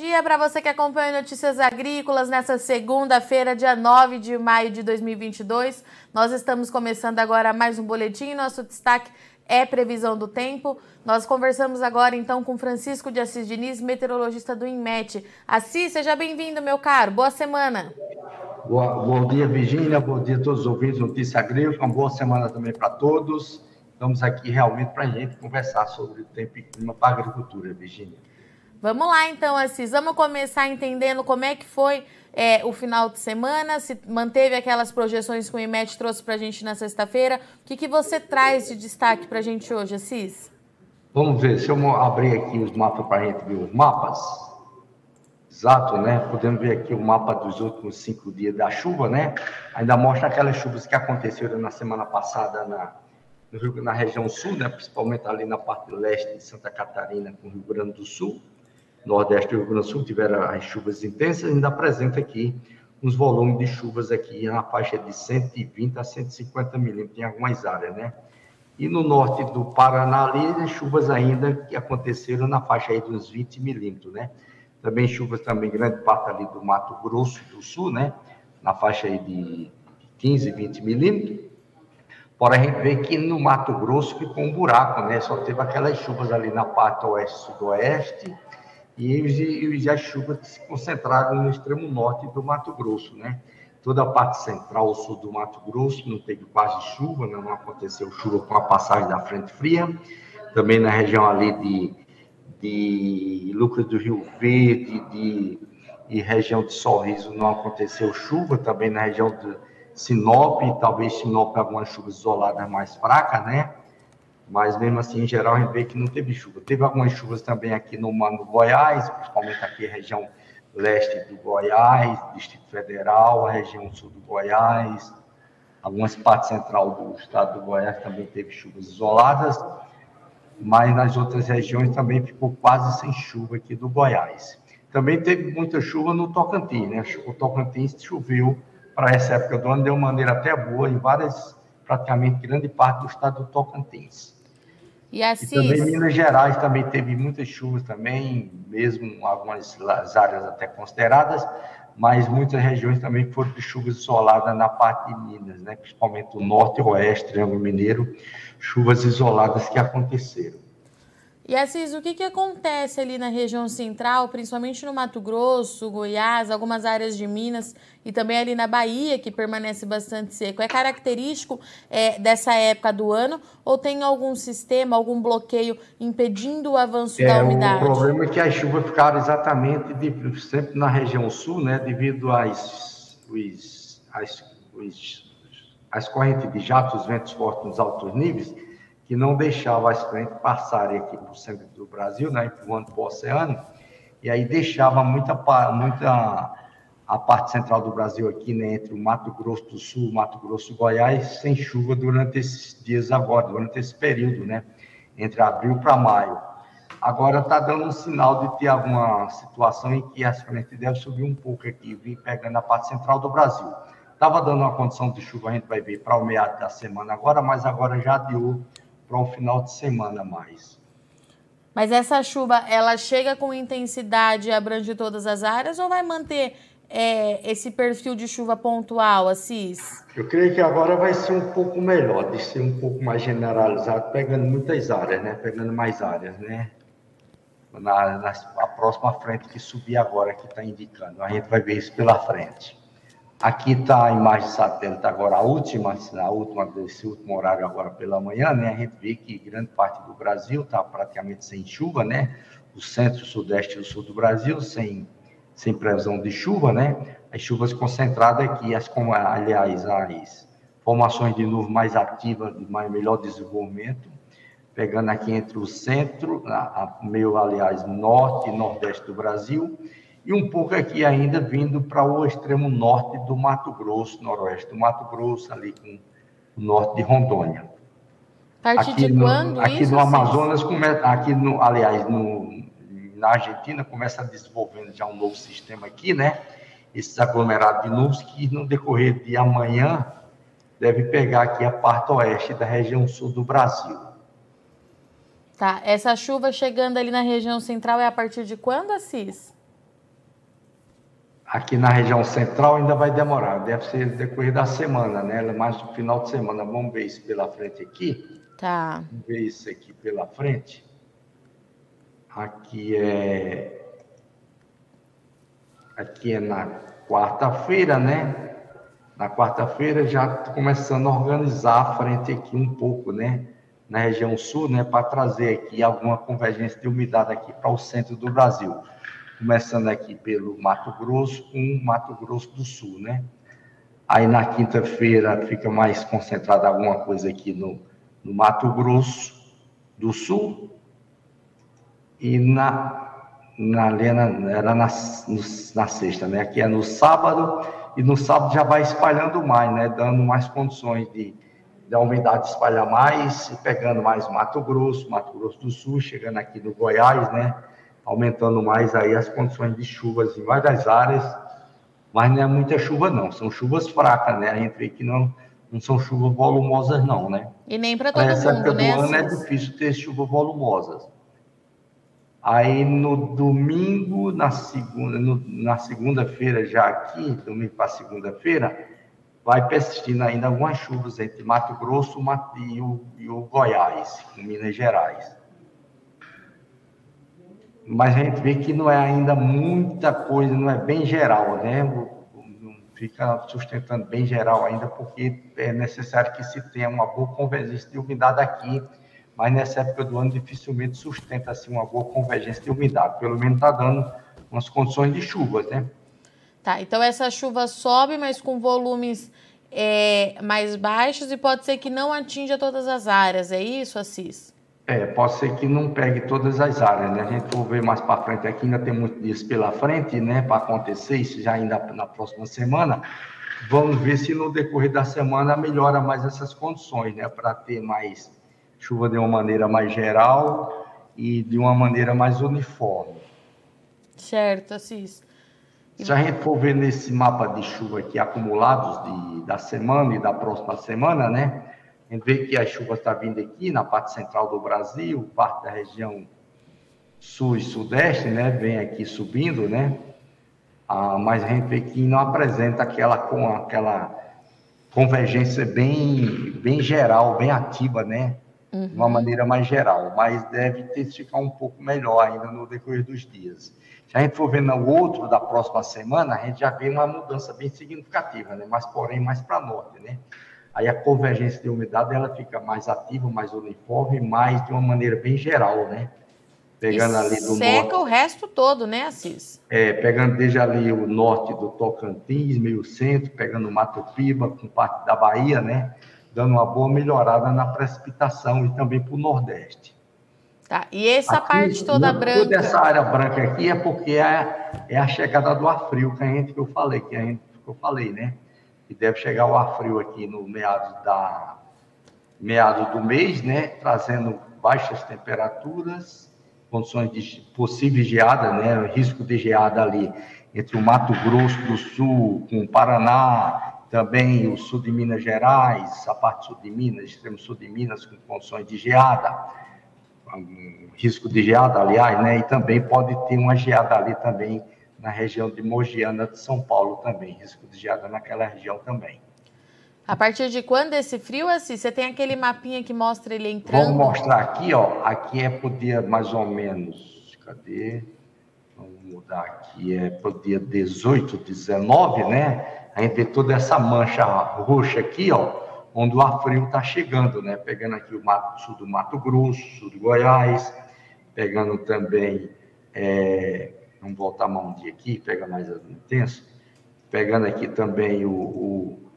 dia para você que acompanha Notícias Agrícolas nessa segunda-feira, dia 9 de maio de 2022. Nós estamos começando agora mais um boletim. Nosso destaque é previsão do tempo. Nós conversamos agora então com Francisco de Assis Diniz, meteorologista do INMET. Assis, seja bem-vindo, meu caro. Boa semana. Boa, bom dia, Virgínia. Bom dia a todos os ouvintes do Notícia Agrícola. Uma boa semana também para todos. Estamos aqui realmente para a gente conversar sobre o tempo e clima para a agricultura, Virgínia. Vamos lá então, Assis. Vamos começar entendendo como é que foi é, o final de semana, se manteve aquelas projeções que o IMET trouxe para a gente na sexta-feira. O que, que você traz de destaque para a gente hoje, Assis? Vamos ver, se eu abrir aqui os mapas para a gente ver os mapas. Exato, né? Podemos ver aqui o mapa dos últimos cinco dias da chuva, né? Ainda mostra aquelas chuvas que aconteceram na semana passada na, na região sul, né? principalmente ali na parte leste de Santa Catarina com o Rio Grande do Sul. Nordeste e Rio Grande do Sul tiveram as chuvas intensas, ainda apresenta aqui uns volumes de chuvas aqui na faixa de 120 a 150 milímetros em algumas áreas, né? E no norte do Paraná ali, chuvas ainda que aconteceram na faixa aí dos 20 milímetros, né? Também chuvas também grande parte ali do Mato Grosso do Sul, né? Na faixa aí de 15, 20 milímetros. Porém, a gente vê que no Mato Grosso ficou um buraco, né? Só teve aquelas chuvas ali na parte oeste-sudoeste, e, as chuvas se concentraram no extremo norte do Mato Grosso, né? Toda a parte central, sul do Mato Grosso, não teve quase chuva, né? não aconteceu chuva com a passagem da frente fria. Também na região ali de, de Lucas do Rio Verde de, e região de Sorriso não aconteceu chuva. Também na região de Sinop, talvez Sinop algumas chuvas isoladas mais fracas, né? Mas mesmo assim, em geral, a gente vê que não teve chuva. Teve algumas chuvas também aqui no, no Goiás, principalmente aqui a região leste do Goiás, Distrito Federal, a região sul do Goiás, algumas partes central do estado do Goiás também teve chuvas isoladas, mas nas outras regiões também ficou quase sem chuva aqui do Goiás. Também teve muita chuva no Tocantins, né? O Tocantins choveu para essa época do ano de uma maneira até boa em várias, praticamente grande parte do estado do Tocantins. E, assim, e também Minas Gerais também teve muitas chuvas também, mesmo algumas áreas até consideradas, mas muitas regiões também foram de chuvas isoladas na parte de Minas, né? principalmente o norte e oeste, Triângulo Mineiro, chuvas isoladas que aconteceram. E Assis, o que, que acontece ali na região central, principalmente no Mato Grosso, Goiás, algumas áreas de Minas e também ali na Bahia, que permanece bastante seco? É característico é, dessa época do ano ou tem algum sistema, algum bloqueio impedindo o avanço é, da umidade? O problema é que as chuvas ficaram exatamente de, sempre na região sul, né, devido às, os, às, os, às correntes de jatos, ventos fortes nos altos níveis que não deixava as frentes passarem aqui para o centro do Brasil, né, empurrando para o oceano, e aí deixava muita, muita a parte central do Brasil aqui, né, entre o Mato Grosso do Sul, Mato Grosso e Goiás, sem chuva durante esses dias agora, durante esse período, né, entre abril para maio. Agora está dando um sinal de ter alguma situação em que as frentes devem subir um pouco aqui, vir pegando a parte central do Brasil. Estava dando uma condição de chuva, a gente vai ver para o meado da semana agora, mas agora já deu para um final de semana mais. Mas essa chuva, ela chega com intensidade e abrange todas as áreas ou vai manter é, esse perfil de chuva pontual, Assis? Eu creio que agora vai ser um pouco melhor, de ser um pouco mais generalizado, pegando muitas áreas, né? Pegando mais áreas, né? Na, na a próxima frente que subir agora, que está indicando. A gente vai ver isso pela frente. Aqui está a imagem satélite agora, a última, a última desse último horário agora pela manhã, né? A gente vê que grande parte do Brasil está praticamente sem chuva, né? O centro, o sudeste e o sul do Brasil sem, sem previsão de chuva, né? As chuvas concentradas aqui, as, aliás, as formações de nuvem mais ativas, de mais, melhor desenvolvimento, pegando aqui entre o centro, a, a, meio, aliás, norte e nordeste do Brasil, e um pouco aqui ainda vindo para o extremo norte do Mato Grosso, noroeste do Mato Grosso, ali com o norte de Rondônia. A partir aqui de no, quando Aqui isso, no Amazonas, aqui no, aliás, no, na Argentina, começa desenvolvendo já um novo sistema aqui, né? Esses aglomerados de nuvens que no decorrer de amanhã deve pegar aqui a parte oeste da região sul do Brasil. Tá, essa chuva chegando ali na região central é a partir de quando, Assis? Aqui na região central ainda vai demorar, deve ser decorrer da semana, né? Mais no final de semana. Vamos ver isso pela frente aqui. Tá. Vamos ver isso aqui pela frente. Aqui é. Aqui é na quarta-feira, né? Na quarta-feira já começando a organizar a frente aqui um pouco, né? Na região sul, né? Para trazer aqui alguma convergência de umidade aqui para o centro do Brasil começando aqui pelo Mato Grosso com Mato Grosso do Sul, né? Aí na quinta-feira fica mais concentrada alguma coisa aqui no, no Mato Grosso do Sul e na, na Lena, era na, no, na sexta, né? Aqui é no sábado e no sábado já vai espalhando mais, né? Dando mais condições de, de a umidade espalhar mais, pegando mais Mato Grosso, Mato Grosso do Sul, chegando aqui no Goiás, né? Aumentando mais aí as condições de chuvas em várias áreas, mas não é muita chuva não, são chuvas fracas, né? A gente vê que não, não são chuvas volumosas não, né? E nem para todo Essa mundo, né? Essa ano é difícil ter chuvas volumosas. Aí no domingo, na segunda, no, na segunda-feira já aqui, domingo para segunda-feira, vai persistindo ainda algumas chuvas entre Mato Grosso e o, e o Goiás, em Minas Gerais mas a gente vê que não é ainda muita coisa, não é bem geral, né? Fica sustentando bem geral ainda, porque é necessário que se tenha uma boa convergência de umidade aqui, mas nessa época do ano dificilmente sustenta assim uma boa convergência de umidade, pelo menos está dando umas condições de chuvas, né? Tá, então essa chuva sobe, mas com volumes é, mais baixos e pode ser que não atinja todas as áreas, é isso, Assis? É, pode ser que não pegue todas as áreas, né? A gente for ver mais para frente aqui, ainda tem muitos dias pela frente, né, para acontecer isso já ainda na próxima semana. Vamos ver se no decorrer da semana melhora mais essas condições, né, para ter mais chuva de uma maneira mais geral e de uma maneira mais uniforme. Certo, Assis. Se a gente for ver nesse mapa de chuva aqui acumulados de, da semana e da próxima semana, né? A gente vê que a chuva está vindo aqui na parte central do Brasil, parte da região sul e sudeste, né? Vem aqui subindo, né? Ah, mas a gente vê que não apresenta aquela com aquela convergência bem bem geral, bem ativa, né? Uhum. De uma maneira mais geral, mas deve intensificar um pouco melhor ainda no decorrer dos dias. Se a gente for ver no outro da próxima semana, a gente já vê uma mudança bem significativa, né? Mas porém mais para norte, né? Aí a convergência de umidade ela fica mais ativa, mais uniforme, mais de uma maneira bem geral, né? Pegando e ali do seca norte, o resto todo, né, Assis? É, pegando desde ali o norte do Tocantins, meio centro, pegando Mato Piba, com parte da Bahia, né? Dando uma boa melhorada na precipitação e também para o Nordeste. Tá, e essa aqui, parte toda branca... Toda essa área branca aqui é porque é, é a chegada do ar frio que a gente que eu falei, que a gente que eu falei, né? Que deve chegar o ar frio aqui no meados da meados do mês, né, trazendo baixas temperaturas, condições de possível geada, né, risco de geada ali entre o Mato Grosso do Sul com o Paraná, também o sul de Minas Gerais, a parte sul de Minas, extremo sul de Minas com condições de geada, um risco de geada, aliás, né, e também pode ter uma geada ali também na região de Mogiana de São Paulo também, risco de geada naquela região também. A partir de quando esse frio, assim, você tem aquele mapinha que mostra ele entrando? Vamos mostrar aqui, ó. Aqui é por dia mais ou menos. Cadê? Vamos mudar aqui. É por dia 18, 19, né? A gente vê toda essa mancha roxa aqui, ó, onde o ar frio está chegando, né? Pegando aqui o mato, sul do Mato Grosso, sul do Goiás, pegando também é, Vamos voltar mais um dia aqui, pega mais intenso. Pegando aqui também o, o,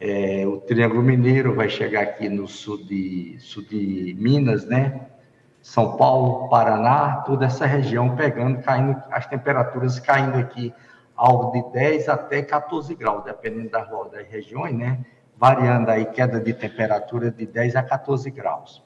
é, o Triângulo Mineiro, vai chegar aqui no sul de, sul de Minas, né? São Paulo, Paraná, toda essa região pegando, caindo, as temperaturas caindo aqui algo de 10 até 14 graus, dependendo das, das regiões, né? Variando aí queda de temperatura de 10 a 14 graus.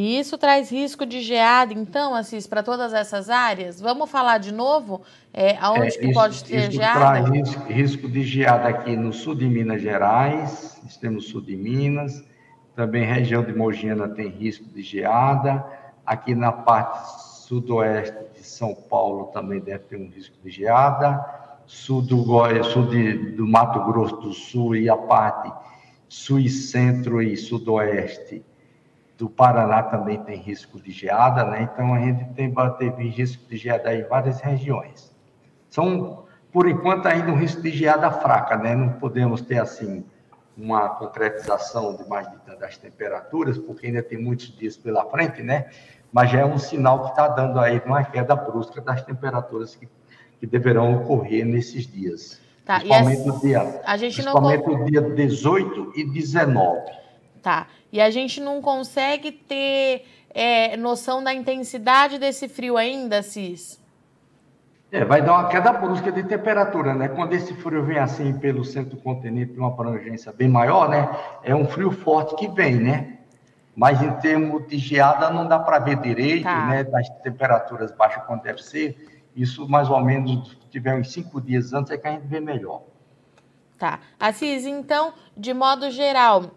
E isso traz risco de geada, então, Assis, para todas essas áreas? Vamos falar de novo é, aonde é, que isso, pode ter geada? Traz risco, risco de geada aqui no sul de Minas Gerais, extremo sul de Minas, também região de Mogiana tem risco de geada, aqui na parte sudoeste de São Paulo também deve ter um risco de geada, sul do, sul de, do Mato Grosso do Sul e a parte sul e centro e sudoeste do Paraná também tem risco de geada, né? Então a gente tem teve risco de geada em várias regiões. São, por enquanto, ainda um risco de geada fraca, né? Não podemos ter assim uma concretização de mais de, das temperaturas, porque ainda tem muitos dias pela frente, né? Mas já é um sinal que está dando aí uma queda brusca das temperaturas que, que deverão ocorrer nesses dias. Tá, principalmente, no dia, a gente principalmente não... no dia 18 e 19. Tá. E a gente não consegue ter é, noção da intensidade desse frio ainda, Cis? É, vai dar uma queda brusca de temperatura, né? Quando esse frio vem assim pelo centro do continente, uma abrangência bem maior, né? É um frio forte que vem, né? Mas em termos de geada não dá para ver direito, tá. né? Das temperaturas baixas quando deve ser. Isso mais ou menos tiver uns cinco dias antes é que a gente vê melhor. Tá. Assis, então, de modo geral,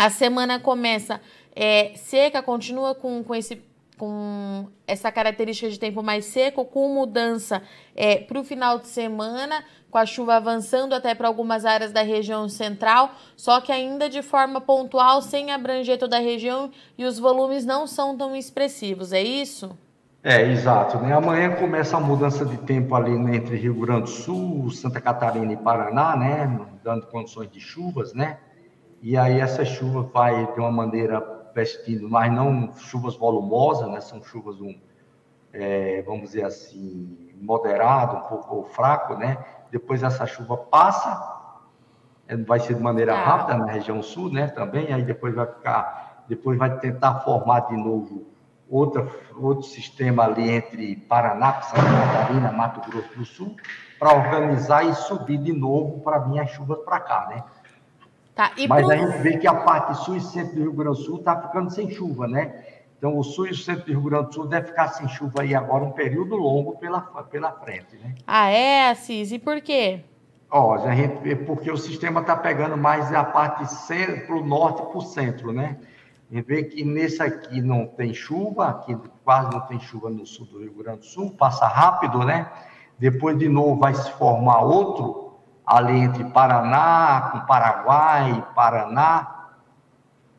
a semana começa é, seca, continua com, com, esse, com essa característica de tempo mais seco, com mudança é, para o final de semana, com a chuva avançando até para algumas áreas da região central, só que ainda de forma pontual, sem abranger toda a região e os volumes não são tão expressivos, é isso? É, exato. Né? Amanhã começa a mudança de tempo ali né, entre Rio Grande do Sul, Santa Catarina e Paraná, né? Dando condições de chuvas, né? E aí essa chuva vai de uma maneira vestindo, mas não chuvas volumosas, né? São chuvas um, é, vamos dizer assim, moderado, um pouco fraco, né? Depois essa chuva passa, é, vai ser de maneira tá. rápida na região sul, né? Também aí depois vai ficar, depois vai tentar formar de novo outra, outro sistema ali entre Paraná, Santa Catarina, Mato Grosso do Sul, para organizar e subir de novo para vir as chuvas para cá, né? Tá, Mas pro... a gente vê que a parte sul e centro do Rio Grande do Sul está ficando sem chuva, né? Então, o sul e o centro do Rio Grande do Sul deve ficar sem chuva aí agora um período longo pela, pela frente, né? Ah, é, Assis? E por quê? Ó, a gente, porque o sistema está pegando mais a parte para o norte e para o centro, né? A gente vê que nesse aqui não tem chuva, aqui quase não tem chuva no sul do Rio Grande do Sul, passa rápido, né? Depois, de novo, vai se formar outro, ali entre Paraná, com Paraguai, Paraná,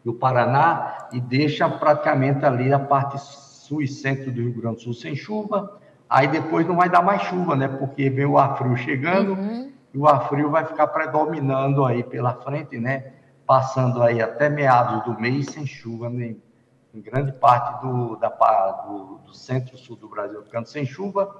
e o Paraná, e deixa praticamente ali a parte sul e centro do Rio Grande do Sul sem chuva. Aí depois não vai dar mais chuva, né? Porque vem o ar frio chegando uhum. e o ar frio vai ficar predominando aí pela frente, né? Passando aí até meados do mês sem chuva, né? em grande parte do, da, do, do centro-sul do Brasil ficando sem chuva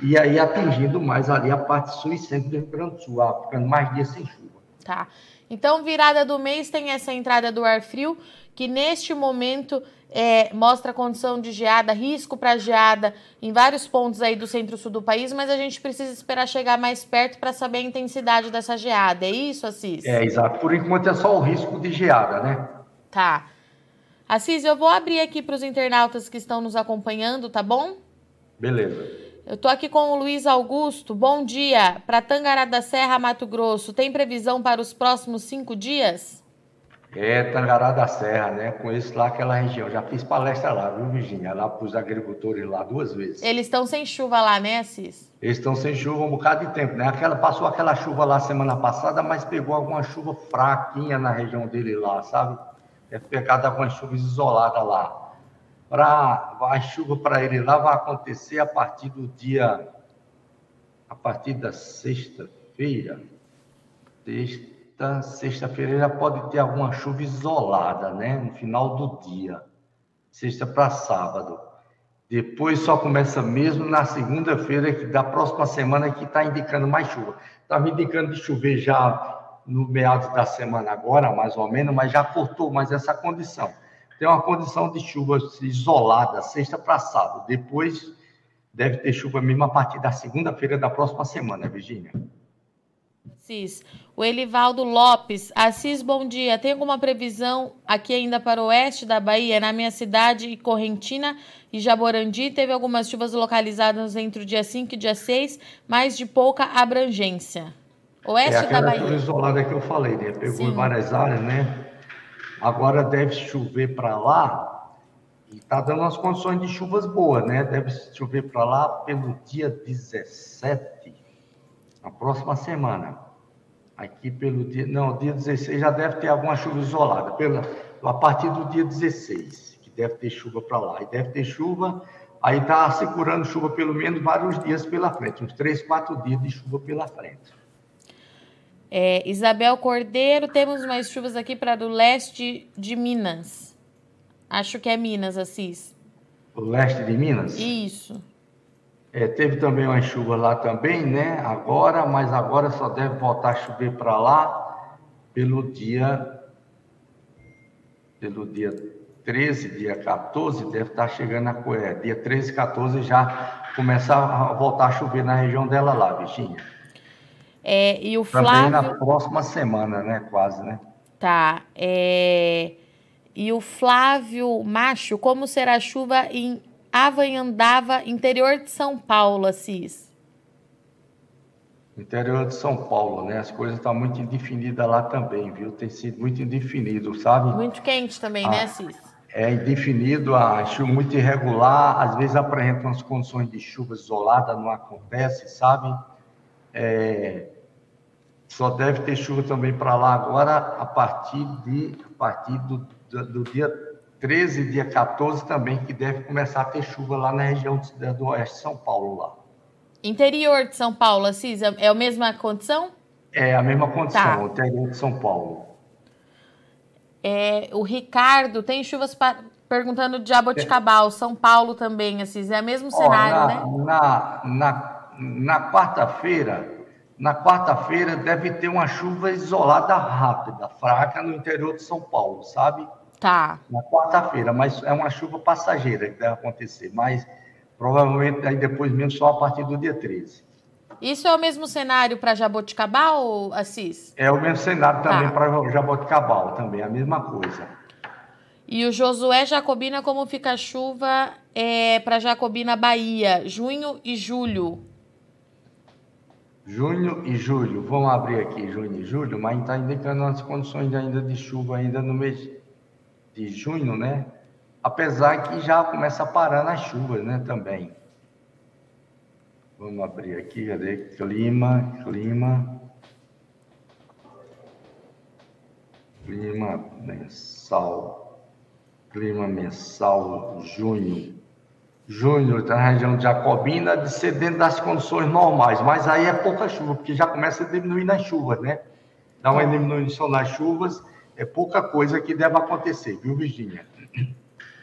e aí atingindo mais ali a parte sul e centro do Rio Grande do Sul, ficando mais dias sem chuva. Tá. Então, virada do mês tem essa entrada do ar frio, que neste momento é, mostra condição de geada, risco para geada em vários pontos aí do centro-sul do país, mas a gente precisa esperar chegar mais perto para saber a intensidade dessa geada. É isso, Assis? É, exato. Por enquanto é só o risco de geada, né? Tá. Assis, eu vou abrir aqui para os internautas que estão nos acompanhando, tá bom? Beleza. Eu estou aqui com o Luiz Augusto. Bom dia. Para Tangará da Serra, Mato Grosso, tem previsão para os próximos cinco dias? É, Tangará da Serra, né? Conheço lá aquela região. Já fiz palestra lá, viu, Virginia? Lá para os agricultores lá duas vezes. Eles estão sem chuva lá, né, Assis? Eles estão sem chuva um bocado de tempo, né? Aquela, passou aquela chuva lá semana passada, mas pegou alguma chuva fraquinha na região dele lá, sabe? É pegado algumas chuvas isoladas lá para a chuva para ele lá vai acontecer a partir do dia a partir da sexta-feira. Sexta, sexta-feira já pode ter alguma chuva isolada, né, no final do dia. Sexta para sábado. Depois só começa mesmo na segunda-feira da próxima semana que está indicando mais chuva. Estava indicando de chover já no meados da semana agora, mais ou menos, mas já cortou mais essa condição tem uma condição de chuva isolada, sexta para sábado. Depois deve ter chuva mesmo a partir da segunda-feira da próxima semana, Virginia. Cis. O Elivaldo Lopes. Assis, bom dia. Tem alguma previsão aqui ainda para o oeste da Bahia? Na minha cidade, Correntina e Jaborandi, teve algumas chuvas localizadas entre o dia 5 e dia 6, mas de pouca abrangência. Oeste é da Bahia. isolada que eu falei, né? Pegou Sim. em várias áreas, né? Agora deve chover para lá e está dando umas condições de chuvas boas, né? Deve chover para lá pelo dia 17. Na próxima semana. Aqui pelo dia. Não, dia 16 já deve ter alguma chuva isolada. Pela, a partir do dia 16, que deve ter chuva para lá. E deve ter chuva. Aí está segurando chuva pelo menos vários dias pela frente, uns três, quatro dias de chuva pela frente. É, Isabel Cordeiro, temos mais chuvas aqui para o leste de Minas. Acho que é Minas, Assis. O leste de Minas? Isso. É, teve também uma chuva lá também, né? Agora, mas agora só deve voltar a chover para lá pelo dia pelo dia 13, dia 14, deve estar chegando a é, dia 13, 14 já começar a voltar a chover na região dela lá, Virginia. É, e o Flávio... Também na próxima semana, né? Quase, né? Tá. É... E o Flávio Macho, como será a chuva em Avanhandava, interior de São Paulo, Assis? Interior de São Paulo, né? As coisas estão tá muito indefinidas lá também, viu? Tem sido muito indefinido, sabe? Muito quente também, né, ah, né, Assis? É indefinido, a chuva muito irregular, às vezes apresenta umas condições de chuva isolada, não acontece, sabe? É, só deve ter chuva também para lá agora a partir de a partir do, do, do, dia 13, dia 14 também, que deve começar a ter chuva lá na região do, do oeste de São Paulo lá. Interior de São Paulo, Assis, é, é a mesma condição? É a mesma condição, tá. interior de São Paulo. É, o Ricardo tem chuvas para perguntando de Jaboticabal, São Paulo também, Assis, é o mesmo cenário, na, né? Na, na, na quarta-feira, na quarta-feira deve ter uma chuva isolada rápida, fraca no interior de São Paulo, sabe? Tá. Na quarta-feira, mas é uma chuva passageira que deve acontecer, mas provavelmente aí depois mesmo só a partir do dia 13. Isso é o mesmo cenário para Jaboticabal, Assis? É o mesmo cenário também tá. para Jaboticabal, também, a mesma coisa. E o Josué Jacobina, como fica a chuva é, para Jacobina, Bahia, junho e julho? Junho e julho, vamos abrir aqui junho e julho, mas está indicando as condições ainda de chuva ainda no mês de junho, né? Apesar que já começa a parar nas chuvas, né, também. Vamos abrir aqui, cadê? Clima, clima. Clima mensal. Clima mensal, junho Júnior, está na região de Jacobina, de ser dentro das condições normais, mas aí é pouca chuva, porque já começa a diminuir nas chuvas, né? Dá uma diminuição nas chuvas, é pouca coisa que deve acontecer, viu, Virginia?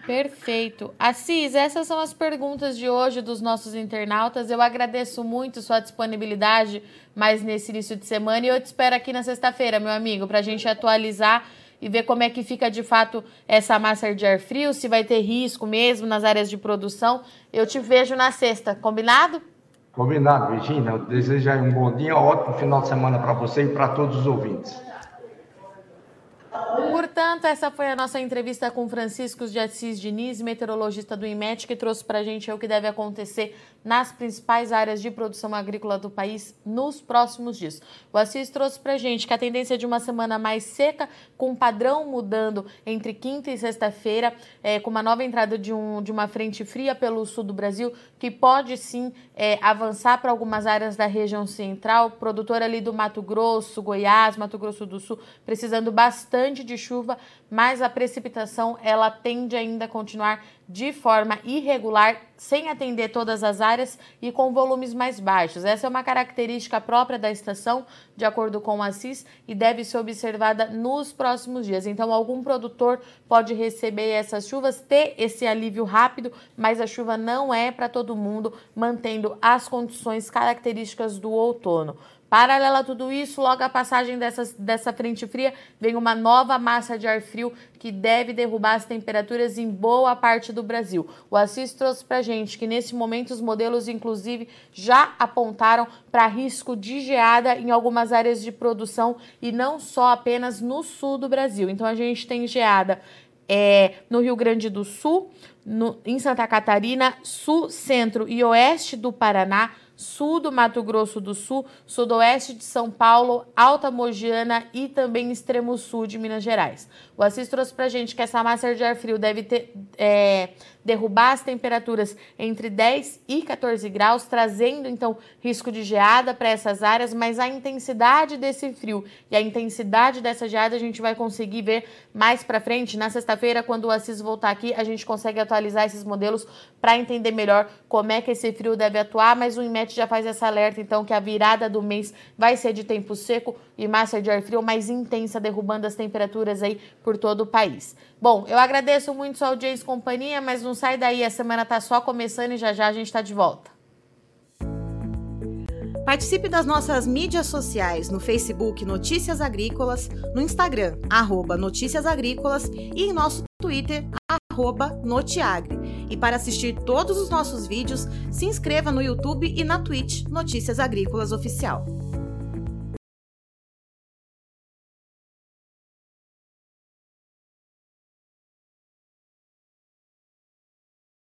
Perfeito. Assis, essas são as perguntas de hoje dos nossos internautas. Eu agradeço muito sua disponibilidade mais nesse início de semana e eu te espero aqui na sexta-feira, meu amigo, para a gente atualizar e ver como é que fica de fato essa massa de ar frio, se vai ter risco mesmo nas áreas de produção. Eu te vejo na sexta, combinado? Combinado, Virginia. Desejo um bom dia, um ótimo final de semana para você e para todos os ouvintes. Portanto, essa foi a nossa entrevista com Francisco de Assis Diniz, meteorologista do IMET, que trouxe para a gente o que deve acontecer nas principais áreas de produção agrícola do país nos próximos dias. O Assis trouxe para a gente que a tendência é de uma semana mais seca, com padrão mudando entre quinta e sexta-feira, é, com uma nova entrada de, um, de uma frente fria pelo sul do Brasil, que pode sim é, avançar para algumas áreas da região central, produtor ali do Mato Grosso, Goiás, Mato Grosso do Sul, precisando bastante de chuva, mas a precipitação ela tende ainda a continuar de forma irregular, sem atender todas as áreas e com volumes mais baixos. Essa é uma característica própria da estação, de acordo com a CIS, e deve ser observada nos próximos dias. Então, algum produtor pode receber essas chuvas, ter esse alívio rápido, mas a chuva não é para todo mundo, mantendo as condições características do outono. Paralela a tudo isso, logo a passagem dessa, dessa frente fria, vem uma nova massa de ar frio que deve derrubar as temperaturas em boa parte do Brasil. O Assis trouxe para gente que nesse momento os modelos, inclusive, já apontaram para risco de geada em algumas áreas de produção e não só apenas no sul do Brasil. Então a gente tem geada é, no Rio Grande do Sul, no, em Santa Catarina, sul, centro e oeste do Paraná, sul do Mato Grosso do Sul, sudoeste de São Paulo, Alta Mogiana e também extremo sul de Minas Gerais. O Assis trouxe pra gente que essa massa de ar frio deve ter, é, derrubar as temperaturas entre 10 e 14 graus, trazendo então risco de geada para essas áreas, mas a intensidade desse frio e a intensidade dessa geada a gente vai conseguir ver mais para frente. Na sexta-feira, quando o Assis voltar aqui, a gente consegue atualizar esses modelos para entender melhor como é que esse frio deve atuar, mas o IMET já faz essa alerta então que a virada do mês vai ser de tempo seco e massa de ar frio mais intensa, derrubando as temperaturas aí por todo o país. Bom, eu agradeço muito sua audiência e companhia, mas não sai daí, a semana tá só começando e já já a gente está de volta. Participe das nossas mídias sociais no Facebook Notícias Agrícolas, no Instagram, arroba Notícias Agrícolas e em nosso Twitter, arroba Notiagre. E para assistir todos os nossos vídeos, se inscreva no YouTube e na Twitch Notícias Agrícolas Oficial.